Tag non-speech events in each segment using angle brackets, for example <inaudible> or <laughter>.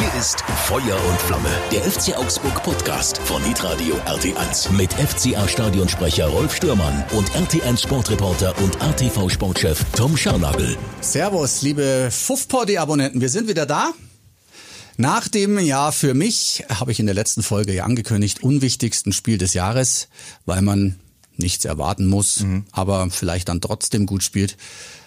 Hier ist Feuer und Flamme, der FC Augsburg Podcast von Hitradio RT1 mit FCA Stadionsprecher Rolf Stürmann und RT1 Sportreporter und ATV Sportchef Tom Scharnagel. Servus, liebe Fuffpoddy-Abonnenten, wir sind wieder da. Nach dem ja für mich, habe ich in der letzten Folge ja angekündigt, unwichtigsten Spiel des Jahres, weil man nichts erwarten muss, mhm. aber vielleicht dann trotzdem gut spielt.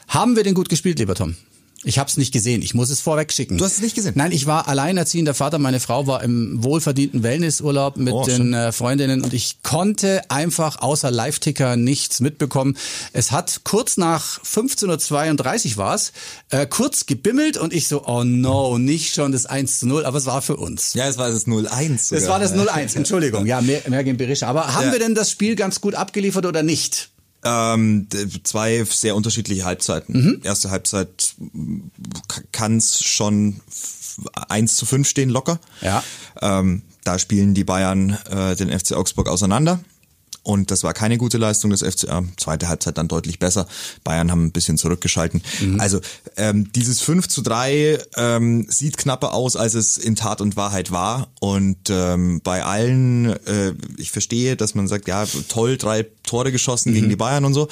Haben wir den gut gespielt, lieber Tom? Ich habe es nicht gesehen. Ich muss es vorweg schicken. Du hast es nicht gesehen? Nein, ich war alleinerziehender Vater. Meine Frau war im wohlverdienten Wellnessurlaub mit oh, den äh, Freundinnen und ich konnte einfach außer Live-Ticker nichts mitbekommen. Es hat kurz nach 15.32 Uhr war es, äh, kurz gebimmelt und ich so, oh no, nicht schon das 1 zu 0, aber es war für uns. Ja, es war das 0-1. Es war das 0-1, Entschuldigung. Ja, mehr, mehr gegen Berisha. Aber haben ja. wir denn das Spiel ganz gut abgeliefert oder nicht? Ähm, zwei sehr unterschiedliche Halbzeiten. Mhm. Erste Halbzeit kann es schon 1 zu 5 stehen locker. Ja. Ähm, da spielen die Bayern äh, den FC Augsburg auseinander. Und das war keine gute Leistung des FCA. Zweite Halbzeit dann deutlich besser. Bayern haben ein bisschen zurückgeschalten. Mhm. Also ähm, dieses 5 zu 3 ähm, sieht knapper aus, als es in Tat und Wahrheit war. Und ähm, bei allen, äh, ich verstehe, dass man sagt, ja, toll, drei Tore geschossen mhm. gegen die Bayern und so.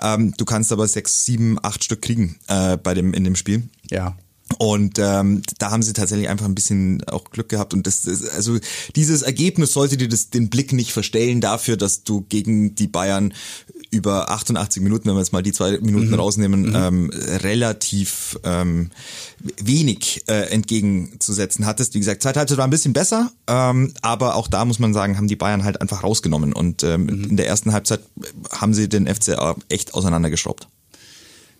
Ähm, du kannst aber sechs, sieben, acht Stück kriegen äh, bei dem in dem Spiel. Ja. Und ähm, da haben sie tatsächlich einfach ein bisschen auch Glück gehabt. Und das, das also dieses Ergebnis sollte dir das, den Blick nicht verstellen dafür, dass du gegen die Bayern über 88 Minuten, wenn wir jetzt mal die zwei Minuten mhm. rausnehmen, mhm. Ähm, relativ ähm, wenig äh, entgegenzusetzen hattest. Wie gesagt, zweite Halbzeit war ein bisschen besser, ähm, aber auch da muss man sagen, haben die Bayern halt einfach rausgenommen. Und ähm, mhm. in der ersten Halbzeit haben sie den FCA echt auseinandergeschraubt.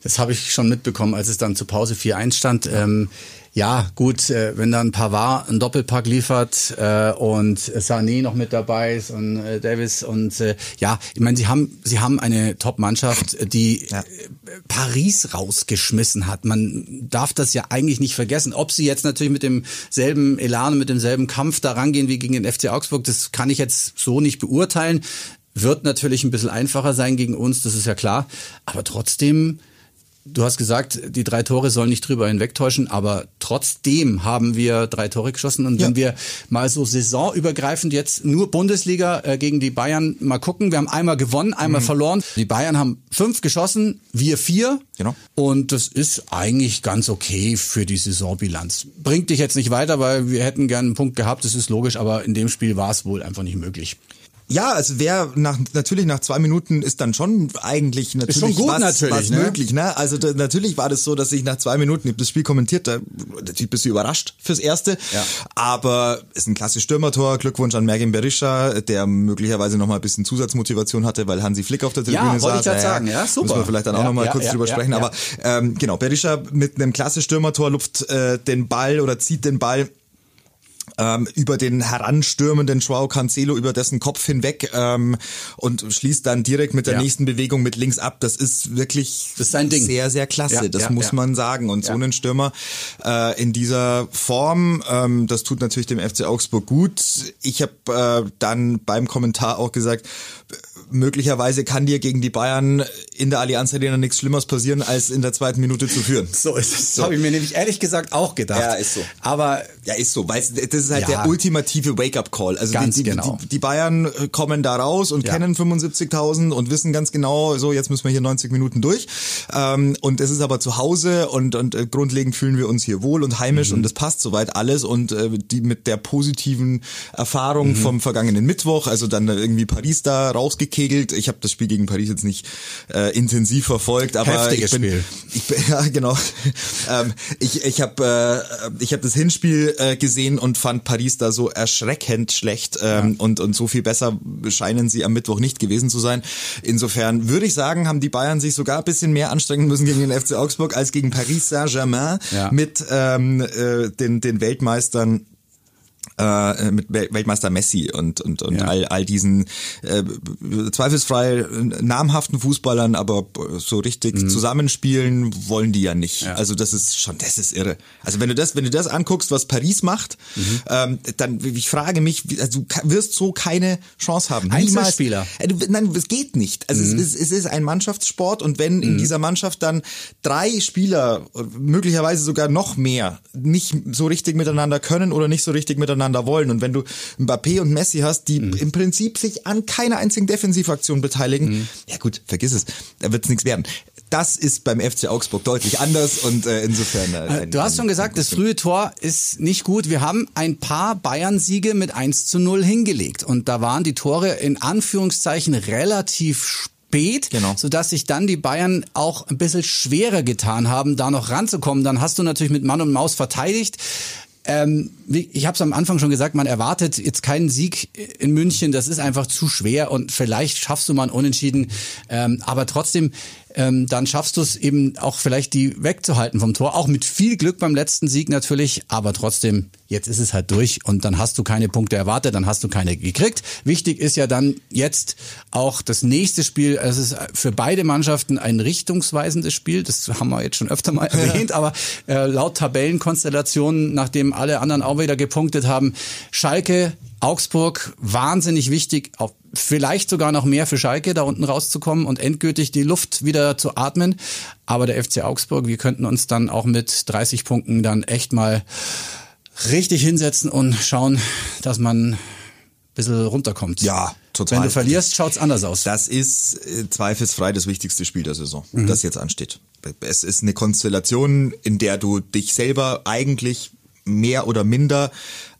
Das habe ich schon mitbekommen, als es dann zur Pause 4-1 stand. Ähm, ja, gut, äh, wenn dann Pavard einen Doppelpack liefert äh, und Sané noch mit dabei ist und äh, Davis und äh, ja, ich meine, sie haben sie haben eine Top-Mannschaft, die ja. Äh, Paris rausgeschmissen hat. Man darf das ja eigentlich nicht vergessen. Ob sie jetzt natürlich mit demselben Elan, mit demselben Kampf da rangehen wie gegen den FC Augsburg, das kann ich jetzt so nicht beurteilen. Wird natürlich ein bisschen einfacher sein gegen uns, das ist ja klar. Aber trotzdem Du hast gesagt, die drei Tore sollen nicht drüber hinwegtäuschen, aber trotzdem haben wir drei Tore geschossen. Und ja. wenn wir mal so saisonübergreifend jetzt nur Bundesliga äh, gegen die Bayern mal gucken, wir haben einmal gewonnen, einmal mhm. verloren. Die Bayern haben fünf geschossen, wir vier. Genau. Und das ist eigentlich ganz okay für die Saisonbilanz. Bringt dich jetzt nicht weiter, weil wir hätten gern einen Punkt gehabt, das ist logisch, aber in dem Spiel war es wohl einfach nicht möglich. Ja, also wer nach natürlich nach zwei Minuten ist dann schon eigentlich natürlich schon gut, was, natürlich, was ne? möglich. Ne? Also da, natürlich war das so, dass ich nach zwei Minuten, ich habe das Spiel kommentiert, da natürlich bist du überrascht fürs Erste. Ja. Aber ist ein klassisches Stürmertor. Glückwunsch an Mergin Berisha, der möglicherweise noch mal ein bisschen Zusatzmotivation hatte, weil Hansi Flick auf der Tribüne ja, saß. Ich ja, sagen. ja, super. Müssen wir vielleicht dann auch ja, noch mal ja, kurz drüber sprechen. Aber ähm, genau, Berisha mit einem klasse Stürmertor lupft äh, den Ball oder zieht den Ball ähm, über den heranstürmenden Joao Cancelo über dessen Kopf hinweg ähm, und schließt dann direkt mit der ja. nächsten Bewegung mit links ab. Das ist wirklich das ist sehr, sehr klasse. Ja, das ja, muss man sagen. Und so einen Stürmer äh, in dieser Form, ähm, das tut natürlich dem FC Augsburg gut. Ich habe äh, dann beim Kommentar auch gesagt, möglicherweise kann dir gegen die Bayern in der Allianz Arena nichts Schlimmeres passieren, als in der zweiten Minute zu führen. So ist es. So. habe ich mir nämlich ehrlich gesagt auch gedacht. Ja, ist so. Aber ja, ist so, weil das ist halt ja, der ultimative Wake-up-Call. Also ganz die, die, genau. die, die, Bayern kommen da raus und ja. kennen 75.000 und wissen ganz genau, so jetzt müssen wir hier 90 Minuten durch. Ähm, und es ist aber zu Hause und, und äh, grundlegend fühlen wir uns hier wohl und heimisch mhm. und das passt soweit alles und äh, die mit der positiven Erfahrung mhm. vom vergangenen Mittwoch, also dann irgendwie Paris da rausgekegelt. Ich habe das Spiel gegen Paris jetzt nicht äh, intensiv verfolgt, aber Heftiges ich bin, Spiel. ich bin <laughs> ja genau. ähm, ich ich habe äh, ich habe das Hinspiel äh, gesehen und fand Paris da so erschreckend schlecht ähm, ja. und, und so viel besser scheinen sie am Mittwoch nicht gewesen zu sein. Insofern würde ich sagen, haben die Bayern sich sogar ein bisschen mehr anstrengen müssen gegen den FC Augsburg als gegen Paris Saint-Germain ja. mit ähm, äh, den, den Weltmeistern äh, mit Weltmeister Messi und und und ja. all all diesen äh, zweifelsfrei namhaften Fußballern, aber so richtig mhm. zusammenspielen wollen die ja nicht. Ja. Also das ist schon, das ist irre. Also wenn du das, wenn du das anguckst, was Paris macht, mhm. ähm, dann ich frage mich, also du wirst so keine Chance haben. Einzelspieler. Äh, nein, es geht nicht. Also mhm. es, ist, es ist ein Mannschaftssport und wenn in mhm. dieser Mannschaft dann drei Spieler, möglicherweise sogar noch mehr, nicht so richtig miteinander können oder nicht so richtig miteinander wollen. Und wenn du Mbappé und Messi hast, die mhm. im Prinzip sich an keiner einzigen Defensivaktion beteiligen, mhm. ja gut, vergiss es, da wird es nichts werden. Das ist beim FC Augsburg deutlich anders und äh, insofern. Äh, ein, du hast schon gesagt, das frühe Tor ist nicht gut. Wir haben ein paar Bayern-Siege mit 1 zu 0 hingelegt und da waren die Tore in Anführungszeichen relativ spät, genau. sodass sich dann die Bayern auch ein bisschen schwerer getan haben, da noch ranzukommen. Dann hast du natürlich mit Mann und Maus verteidigt. Ähm, ich habe es am Anfang schon gesagt, man erwartet jetzt keinen Sieg in München. Das ist einfach zu schwer und vielleicht schaffst du mal einen Unentschieden. Ähm, aber trotzdem, ähm, dann schaffst du es eben auch vielleicht die wegzuhalten vom Tor. Auch mit viel Glück beim letzten Sieg natürlich, aber trotzdem, jetzt ist es halt durch und dann hast du keine Punkte erwartet, dann hast du keine gekriegt. Wichtig ist ja dann jetzt auch das nächste Spiel. Es ist für beide Mannschaften ein richtungsweisendes Spiel. Das haben wir jetzt schon öfter mal <laughs> erwähnt, aber äh, laut Tabellenkonstellationen, nachdem alle anderen auch wieder gepunktet haben, Schalke Augsburg wahnsinnig wichtig, vielleicht sogar noch mehr für Schalke, da unten rauszukommen und endgültig die Luft wieder zu atmen. Aber der FC Augsburg, wir könnten uns dann auch mit 30 Punkten dann echt mal richtig hinsetzen und schauen, dass man ein bisschen runterkommt. Ja, total. Wenn du verlierst, schaut's anders aus. Das ist äh, zweifelsfrei das wichtigste Spiel der Saison, mhm. das jetzt ansteht. Es ist eine Konstellation, in der du dich selber eigentlich mehr oder minder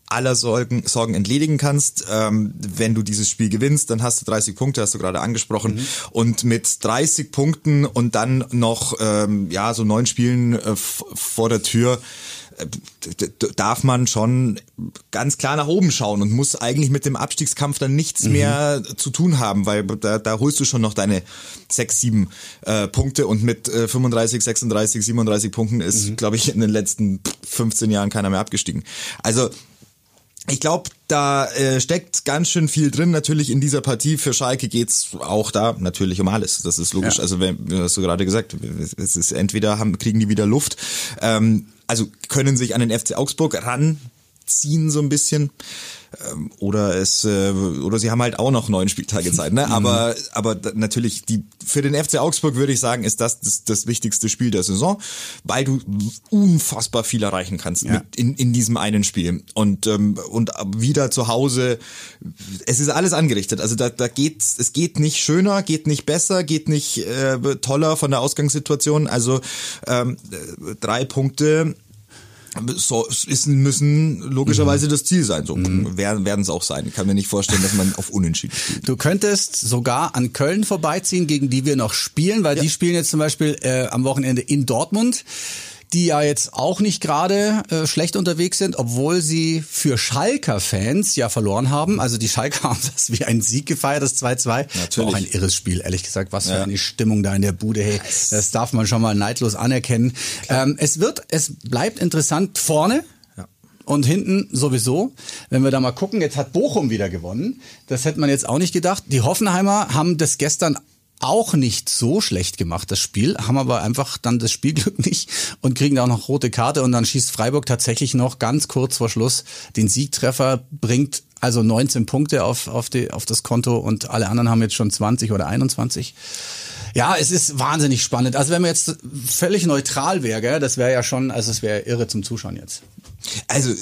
aller Sorgen, Sorgen entledigen kannst. Ähm, wenn du dieses Spiel gewinnst, dann hast du 30 Punkte, hast du gerade angesprochen. Mhm. Und mit 30 Punkten und dann noch ähm, ja so neun Spielen äh, vor der Tür darf man schon ganz klar nach oben schauen und muss eigentlich mit dem Abstiegskampf dann nichts mhm. mehr zu tun haben, weil da, da holst du schon noch deine sechs, sieben äh, Punkte und mit äh, 35, 36, 37 Punkten ist, mhm. glaube ich, in den letzten 15 Jahren keiner mehr abgestiegen. Also ich glaube, da äh, steckt ganz schön viel drin. Natürlich in dieser Partie für Schalke geht's auch da natürlich um alles. Das ist logisch. Ja. Also wenn, hast du gerade gesagt, es ist entweder haben, kriegen die wieder Luft, ähm, also können sich an den FC Augsburg ranziehen so ein bisschen. Ähm, oder es äh, oder sie haben halt auch noch neun Spieltage Zeit, ne? Aber mhm. aber natürlich die für den FC Augsburg würde ich sagen, ist das das, das wichtigste Spiel der Saison, weil du unfassbar viel erreichen kannst ja. mit in, in diesem einen Spiel und ähm, und wieder zu Hause. Es ist alles angerichtet, also da da geht es geht nicht schöner, geht nicht besser, geht nicht äh, toller von der Ausgangssituation. Also ähm, drei Punkte so, ist, müssen logischerweise mhm. das Ziel sein. So mhm. werden es auch sein. Ich kann mir nicht vorstellen, dass man auf Unentschieden spielt. Du könntest sogar an Köln vorbeiziehen, gegen die wir noch spielen, weil ja. die spielen jetzt zum Beispiel äh, am Wochenende in Dortmund die ja jetzt auch nicht gerade äh, schlecht unterwegs sind, obwohl sie für Schalker-Fans ja verloren haben. Also die Schalker <laughs> haben das wie ein Sieg gefeiert, das 2-2. Natürlich. War auch ein irres Spiel, ehrlich gesagt. Was für ja. eine Stimmung da in der Bude. Hey, das darf man schon mal neidlos anerkennen. Ähm, es wird, es bleibt interessant vorne. Und hinten sowieso, wenn wir da mal gucken, jetzt hat Bochum wieder gewonnen. Das hätte man jetzt auch nicht gedacht. Die Hoffenheimer haben das gestern auch nicht so schlecht gemacht, das Spiel, haben aber einfach dann das Spielglück <laughs> nicht und kriegen da auch noch rote Karte und dann schießt Freiburg tatsächlich noch ganz kurz vor Schluss den Siegtreffer, bringt also 19 Punkte auf, auf, die, auf das Konto und alle anderen haben jetzt schon 20 oder 21. Ja, es ist wahnsinnig spannend. Also wenn man jetzt völlig neutral wäre, das wäre ja schon, also es wäre irre zum Zuschauen jetzt. Also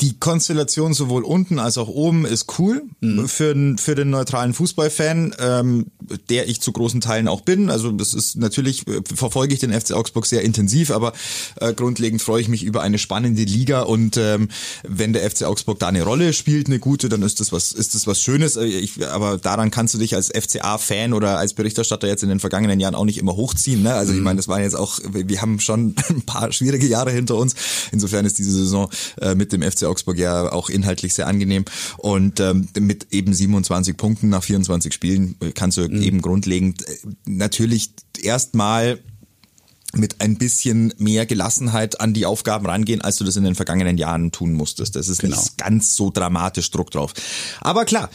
die Konstellation sowohl unten als auch oben ist cool mhm. für, für den neutralen Fußballfan, ähm, der ich zu großen Teilen auch bin. Also das ist natürlich, äh, verfolge ich den FC Augsburg sehr intensiv, aber äh, grundlegend freue ich mich über eine spannende Liga und ähm, wenn der FC Augsburg da eine Rolle spielt, eine gute, dann ist das was, ist das was Schönes. Äh, ich, aber daran kannst du dich als FCA-Fan oder als Berichterstatter jetzt in den vergangenen Jahren auch nicht immer hochziehen. Ne? Also mhm. ich meine, das waren jetzt auch, wir haben schon <laughs> ein paar schwierige Jahre hinter uns. Insofern ist diese Saison äh, mit dem FC Augsburg ja auch inhaltlich sehr angenehm. Und ähm, mit eben 27 Punkten nach 24 Spielen kannst du mhm. Eben grundlegend äh, natürlich erstmal mit ein bisschen mehr Gelassenheit an die Aufgaben rangehen, als du das in den vergangenen Jahren tun musstest. Das ist genau. nicht ganz so dramatisch Druck drauf. Aber klar,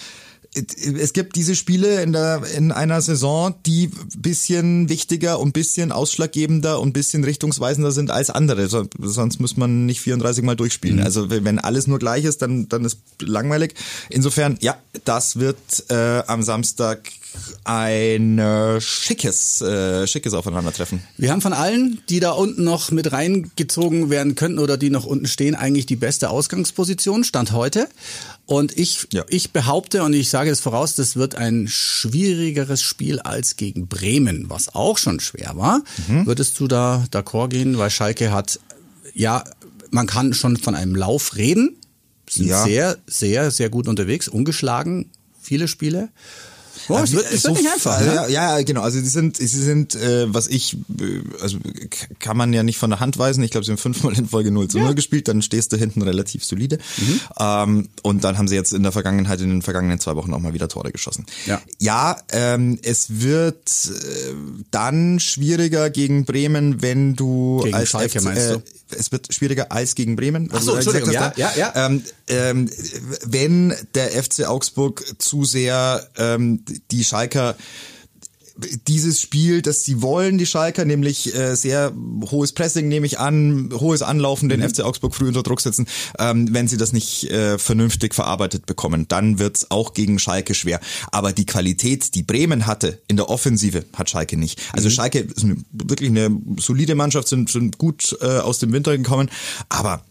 es gibt diese Spiele in der in einer Saison, die bisschen wichtiger und bisschen ausschlaggebender und bisschen richtungsweisender sind als andere. Sonst muss man nicht 34 Mal durchspielen. Mhm. Also wenn alles nur gleich ist, dann dann ist langweilig. Insofern, ja, das wird äh, am Samstag ein äh, schickes, äh, schickes Aufeinandertreffen. Wir haben von allen, die da unten noch mit reingezogen werden könnten oder die noch unten stehen, eigentlich die beste Ausgangsposition, Stand heute. Und ich, ja. ich behaupte und ich sage es voraus, das wird ein schwierigeres Spiel als gegen Bremen, was auch schon schwer war. Mhm. Würdest du da d'accord gehen? Weil Schalke hat, ja, man kann schon von einem Lauf reden, sind ja. sehr, sehr, sehr gut unterwegs, ungeschlagen, viele Spiele. Boah, es wird, es wird so nicht einfach. Ne? Ja, ja, genau. Also sie sind, sie sind, äh, was ich, äh, also kann man ja nicht von der Hand weisen. Ich glaube, sie haben fünfmal in Folge 0 zu 0 ja. gespielt. Dann stehst du hinten relativ solide. Mhm. Ähm, und dann haben sie jetzt in der Vergangenheit, in den vergangenen zwei Wochen auch mal wieder Tore geschossen. Ja, ja ähm, es wird äh, dann schwieriger gegen Bremen, wenn du gegen als Schalke, FC, meinst du? Es wird schwieriger als gegen Bremen. Ach so, Entschuldigung, ja, ja, ja. Ähm, ähm, wenn der FC Augsburg zu sehr ähm, die Schalker dieses Spiel, das sie wollen, die Schalker, nämlich äh, sehr hohes Pressing, nehme ich an, hohes Anlaufen, den mhm. FC Augsburg früh unter Druck setzen, ähm, wenn sie das nicht äh, vernünftig verarbeitet bekommen, dann wird's auch gegen Schalke schwer. Aber die Qualität, die Bremen hatte in der Offensive, hat Schalke nicht. Also mhm. Schalke ist eine, wirklich eine solide Mannschaft, sind, sind gut äh, aus dem Winter gekommen, aber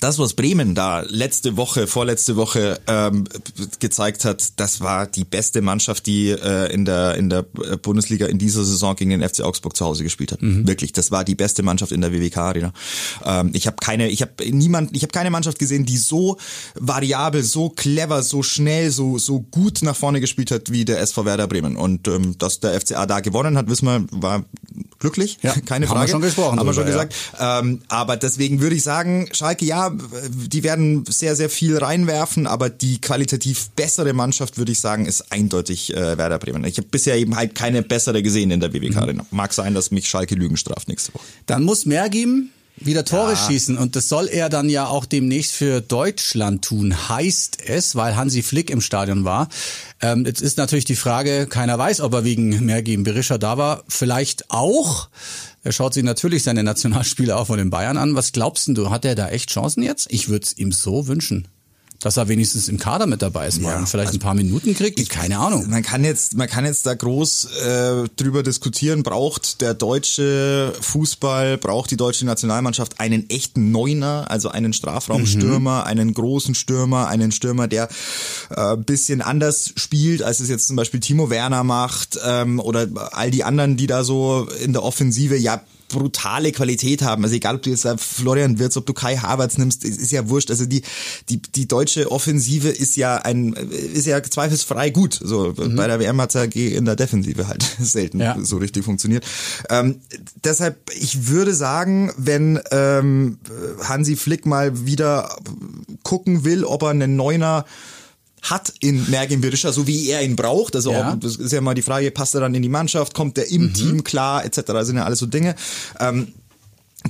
das, was Bremen da letzte Woche, vorletzte Woche ähm, gezeigt hat, das war die beste Mannschaft, die äh, in der in der Bundesliga in dieser Saison gegen den FC Augsburg zu Hause gespielt hat. Mhm. Wirklich, das war die beste Mannschaft in der WWK Arena. Ähm, ich habe keine, ich habe niemand, ich habe keine Mannschaft gesehen, die so variabel, so clever, so schnell, so so gut nach vorne gespielt hat wie der SV Werder Bremen. Und ähm, dass der FCA da gewonnen hat, wissen wir, war glücklich, ja, <laughs> keine Frage. Haben wir schon gesprochen. Haben wir schon gesagt. Ja. Ähm, aber deswegen würde ich sagen, Schalke, ja, die werden sehr, sehr viel reinwerfen, aber die qualitativ bessere Mannschaft, würde ich sagen, ist eindeutig äh, Werder Bremen. Ich habe bisher eben halt keine bessere gesehen in der WWK Arena. Mhm. Mag sein, dass mich Schalke Lügen straft nächste Woche. Dann muss mehr geben wieder Tore ja. schießen und das soll er dann ja auch demnächst für Deutschland tun, heißt es, weil Hansi Flick im Stadion war. Ähm, jetzt ist natürlich die Frage, keiner weiß, ob er wegen Mergim Berisha da war, vielleicht auch. Er schaut sich natürlich seine Nationalspiele auch von den Bayern an. Was glaubst du, hat er da echt Chancen jetzt? Ich würde es ihm so wünschen dass er wenigstens im Kader mit dabei ist ja, vielleicht also ein paar Minuten kriegt. Ich, keine Ahnung. Man kann jetzt, man kann jetzt da groß äh, drüber diskutieren. Braucht der deutsche Fußball, braucht die deutsche Nationalmannschaft einen echten Neuner, also einen Strafraumstürmer, mhm. einen großen Stürmer, einen Stürmer, der äh, bisschen anders spielt, als es jetzt zum Beispiel Timo Werner macht ähm, oder all die anderen, die da so in der Offensive ja brutale Qualität haben. Also egal, ob du jetzt Florian Wirtz, ob du Kai Havertz nimmst, ist ja wurscht. Also die, die, die deutsche Offensive ist ja ein, ist ja zweifelsfrei gut. So, mhm. bei der WM hat ja in der Defensive halt <laughs> selten ja. so richtig funktioniert. Ähm, deshalb, ich würde sagen, wenn ähm, Hansi Flick mal wieder gucken will, ob er einen Neuner hat in Mergin Berisha, so wie er ihn braucht. Also ja. Ob, das ist ja mal die Frage, passt er dann in die Mannschaft, kommt er im mhm. Team klar, etc. Das sind ja alles so Dinge. Ähm,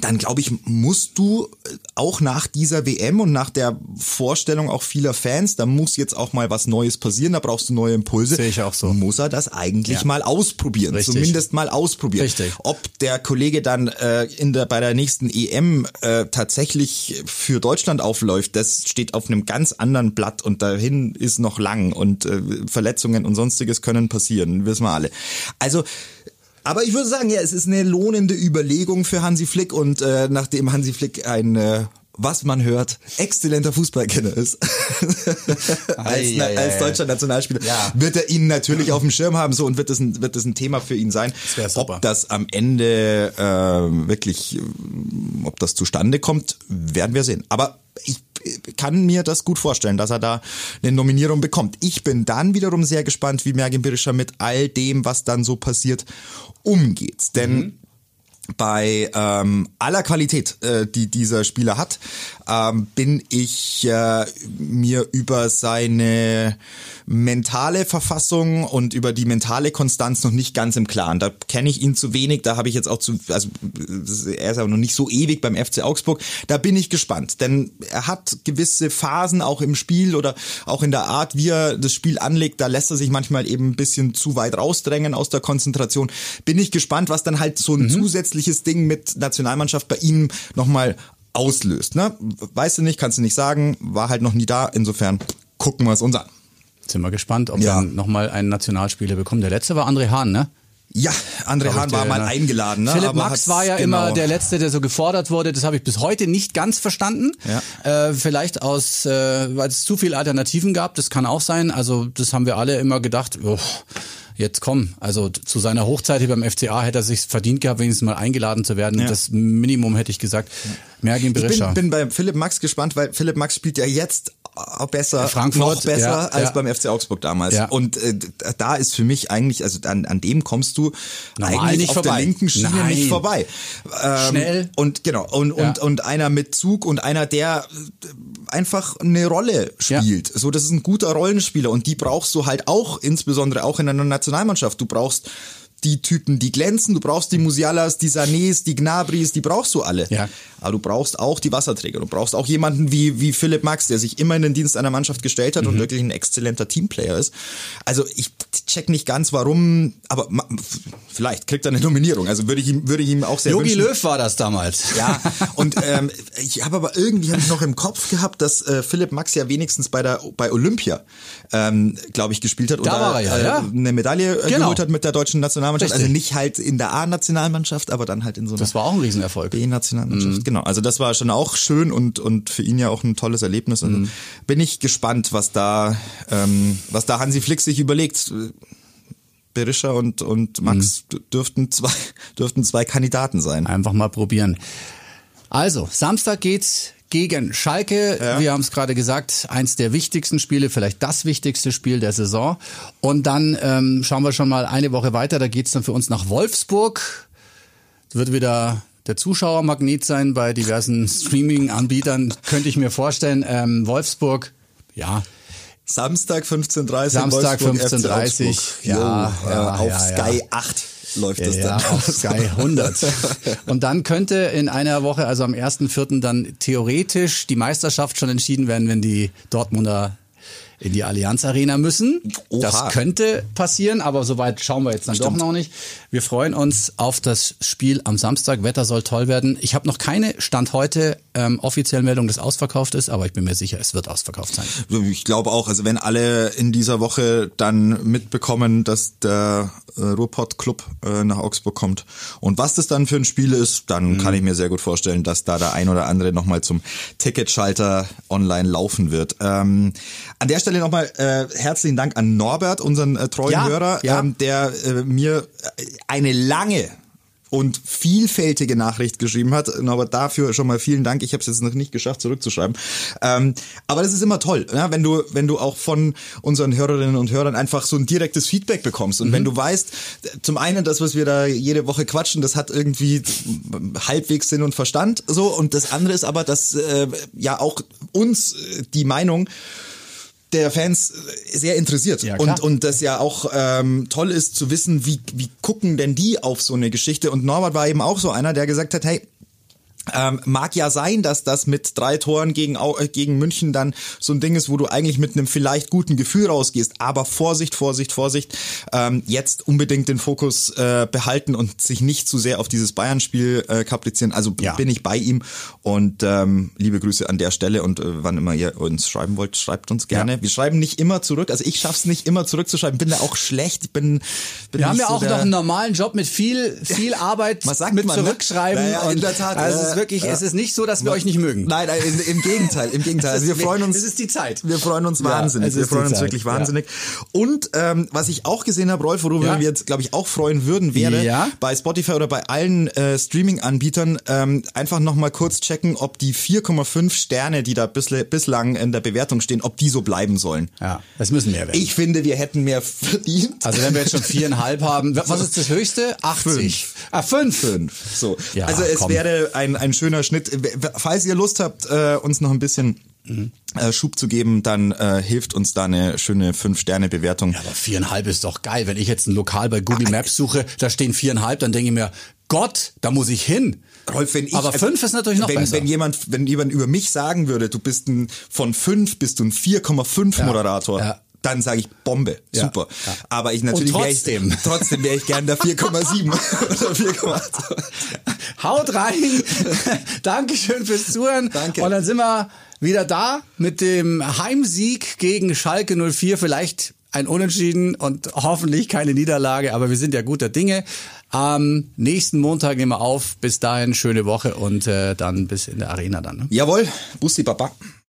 dann glaube ich, musst du äh, auch nach dieser WM und nach der Vorstellung auch vieler Fans, da muss jetzt auch mal was Neues passieren, da brauchst du neue Impulse. Sehe ich auch so. Muss er das eigentlich ja. mal ausprobieren, Richtig. zumindest mal ausprobieren. Richtig. Ob der Kollege dann äh, in der bei der nächsten EM äh, tatsächlich für Deutschland aufläuft, das steht auf einem ganz anderen Blatt und dahin ist noch lang und äh, Verletzungen und sonstiges können passieren, wissen wir alle. Also aber ich würde sagen, ja, es ist eine lohnende Überlegung für Hansi Flick und äh, nachdem Hansi Flick ein äh, was man hört, exzellenter Fußballkenner ist, <laughs> als, ja, als deutscher Nationalspieler, ja. wird er ihn natürlich auf dem Schirm haben so und wird das ein, wird das ein Thema für ihn sein. Das ob das am Ende äh, wirklich, ob das zustande kommt, werden wir sehen. Aber ich kann mir das gut vorstellen, dass er da eine Nominierung bekommt. Ich bin dann wiederum sehr gespannt, wie Mergin Birischer mit all dem, was dann so passiert, umgeht. Denn mhm bei ähm, aller Qualität, äh, die dieser Spieler hat, ähm, bin ich äh, mir über seine mentale Verfassung und über die mentale Konstanz noch nicht ganz im Klaren. Da kenne ich ihn zu wenig, da habe ich jetzt auch zu, also er ist aber noch nicht so ewig beim FC Augsburg. Da bin ich gespannt, denn er hat gewisse Phasen auch im Spiel oder auch in der Art, wie er das Spiel anlegt, da lässt er sich manchmal eben ein bisschen zu weit rausdrängen aus der Konzentration. Bin ich gespannt, was dann halt so ein mhm. zusätzliches Ding mit Nationalmannschaft bei ihm nochmal auslöst. Ne? Weißt du nicht, kannst du nicht sagen, war halt noch nie da. Insofern gucken wir es uns an. Sind wir gespannt, ob ja. wir nochmal einen Nationalspieler bekommen. Der letzte war André Hahn, ne? Ja, André Hahn war mal eingeladen. Ne? Philipp Aber Max war ja genau. immer der Letzte, der so gefordert wurde. Das habe ich bis heute nicht ganz verstanden. Ja. Äh, vielleicht aus, äh, weil es zu viele Alternativen gab. Das kann auch sein. Also das haben wir alle immer gedacht. Oh, jetzt komm, also zu seiner Hochzeit hier beim FCA hätte er sich verdient gehabt, wenigstens mal eingeladen zu werden. Ja. Das Minimum hätte ich gesagt. Mergin Berisha. Ich bin, bin bei Philipp Max gespannt, weil Philipp Max spielt ja jetzt besser, Frankfurt, noch besser ja, als ja. beim FC Augsburg damals. Ja. Und äh, da ist für mich eigentlich, also an, an dem kommst du Normal eigentlich auf vorbei. der linken Schiene Nein. nicht vorbei. Ähm, Schnell. Und genau, und, und, und einer mit Zug und einer, der einfach eine Rolle spielt. So, das ist ein guter Rollenspieler und die brauchst du halt auch, insbesondere auch in einer Nationalmannschaft. Du brauchst die Typen, die glänzen, du brauchst die Musialas, die Sanés, die Gnabris, die brauchst du alle. Ja. Aber du brauchst auch die Wasserträger. Du brauchst auch jemanden wie, wie Philipp Max, der sich immer in den Dienst einer Mannschaft gestellt hat mhm. und wirklich ein exzellenter Teamplayer ist. Also ich check nicht ganz, warum, aber vielleicht kriegt er eine Nominierung. Also würde ich ihm, würde ich ihm auch sehr Jogi Löw war das damals. Ja, <laughs> und ähm, ich habe aber irgendwie hab ich noch im Kopf gehabt, dass äh, Philipp Max ja wenigstens bei der bei Olympia, ähm, glaube ich, gespielt hat da oder war er ja, äh, ja. eine Medaille äh, genau. geholt hat mit der deutschen Nationalmannschaft. Also Richtig. Also nicht halt in der A-Nationalmannschaft, aber dann halt in so einer Das war auch ein Riesenerfolg. B-Nationalmannschaft. Mhm. Genau. Also das war schon auch schön und und für ihn ja auch ein tolles Erlebnis. Also mhm. bin ich gespannt, was da ähm, was da Hansi Flick sich überlegt. Berisha und, und Max mhm. dürften, zwei, <laughs> dürften zwei Kandidaten sein. Einfach mal probieren. Also, Samstag geht's gegen Schalke. Ja. Wir haben es gerade gesagt, eins der wichtigsten Spiele, vielleicht das wichtigste Spiel der Saison. Und dann ähm, schauen wir schon mal eine Woche weiter. Da geht's dann für uns nach Wolfsburg. Wird wieder der Zuschauermagnet sein bei diversen <laughs> Streaming-Anbietern, könnte ich mir vorstellen. Ähm, Wolfsburg, ja, Samstag 15.30 Samstag 15.30 ja, ja, auf ja, Sky ja. 8 läuft das ja, dann. auf Sky 100. <laughs> Und dann könnte in einer Woche, also am 1.4. dann theoretisch die Meisterschaft schon entschieden werden, wenn die Dortmunder in die Allianz Arena müssen. Oha. Das könnte passieren, aber soweit schauen wir jetzt dann Stimmt. doch noch nicht. Wir freuen uns auf das Spiel am Samstag. Wetter soll toll werden. Ich habe noch keine Stand heute ähm, offiziellen Meldung, dass ausverkauft ist, aber ich bin mir sicher, es wird ausverkauft sein. Ich glaube auch, also wenn alle in dieser Woche dann mitbekommen, dass der äh, Ruhrpott Club äh, nach Augsburg kommt und was das dann für ein Spiel ist, dann mhm. kann ich mir sehr gut vorstellen, dass da der ein oder andere nochmal zum Ticketschalter online laufen wird. Ähm, an der Stelle nochmal äh, herzlichen Dank an Norbert, unseren äh, treuen ja, Hörer, ja. Ähm, der äh, mir eine lange und vielfältige Nachricht geschrieben hat. Aber dafür schon mal vielen Dank. Ich habe es jetzt noch nicht geschafft, zurückzuschreiben. Ähm, aber das ist immer toll, ja, wenn du wenn du auch von unseren Hörerinnen und Hörern einfach so ein direktes Feedback bekommst. Und mhm. wenn du weißt, zum einen das, was wir da jede Woche quatschen, das hat irgendwie halbwegs Sinn und Verstand. So und das andere ist aber, dass äh, ja auch uns äh, die Meinung der Fans sehr interessiert. Ja, und und das ja auch ähm, toll ist zu wissen, wie wie gucken denn die auf so eine Geschichte? Und Norbert war eben auch so einer, der gesagt hat, hey, ähm, mag ja sein, dass das mit drei Toren gegen, äh, gegen München dann so ein Ding ist, wo du eigentlich mit einem vielleicht guten Gefühl rausgehst. Aber Vorsicht, Vorsicht, Vorsicht. Ähm, jetzt unbedingt den Fokus äh, behalten und sich nicht zu sehr auf dieses Bayern-Spiel äh, kaprizieren. Also ja. bin ich bei ihm. Und ähm, liebe Grüße an der Stelle. Und äh, wann immer ihr uns schreiben wollt, schreibt uns gerne. Ja. Wir schreiben nicht immer zurück. Also ich schaff's nicht immer zurückzuschreiben. Bin da auch schlecht. Ich bin, bin Wir haben ja so auch noch einen normalen Job mit viel, viel Arbeit <laughs> Was sagt mit man, ne? Zurückschreiben. Ne? Naja, in der Tat. Also ist wirklich, es ist nicht so, dass wir euch nicht mögen. Nein, nein im, im Gegenteil, im <laughs> Gegenteil. Also wir freuen uns. Es ist die Zeit. Wir freuen uns wahnsinnig. es wir freuen uns Zeit, wirklich ja. wahnsinnig. Und ähm, was ich auch gesehen habe, Rolf, worüber Ja. wir jetzt, glaube ich, auch freuen würden, wäre Ja. bei Spotify oder bei allen äh, Streaming-Anbietern ähm, einfach nochmal kurz checken, ob die 4,5 Sterne, die da bisle- bislang in der Bewertung stehen, ob die so bleiben sollen. Ja, es müssen mehr werden. Ich finde, wir hätten mehr verdient. also wenn wir jetzt schon <laughs> viereinhalb haben, was ist das höchste? 80. Ah, fünf. Fünf. So. Ja, also es komm. wäre ein, ein schöner Schnitt. Falls ihr Lust habt, äh, uns noch ein bisschen Mhm. äh, Schub zu geben, dann äh, hilft uns da eine schöne Fünf-Sterne-Bewertung. Aber viereinhalb ist doch geil. Wenn ich jetzt ein Lokal bei Google Maps suche, da stehen viereinhalb, dann denke ich mir, Gott, da muss ich hin. Rolf, wenn ich, Aber fünf ist natürlich noch wenn, besser. Wenn jemand, wenn jemand über mich sagen würde, du bist ein, von fünf bist du ein 4,5 Ja, Moderator, ja. Dann sage ich Bombe, Ja, super. ja. Aber ich natürlich Und wäre ich, trotzdem. trotzdem wäre ich gern der 4,7 <laughs> oder 4,8. Haut rein. <laughs> Dankeschön fürs Zuhören. Danke. Und dann sind wir wieder da mit dem Heimsieg gegen Schalke 04. Vielleicht ein Unentschieden und hoffentlich keine Niederlage, aber wir sind ja guter Dinge. Am nächsten Montag nehmen wir auf. Bis dahin schöne Woche und äh, dann bis in der Arena dann. Ne? Jawohl, Bussi Baba.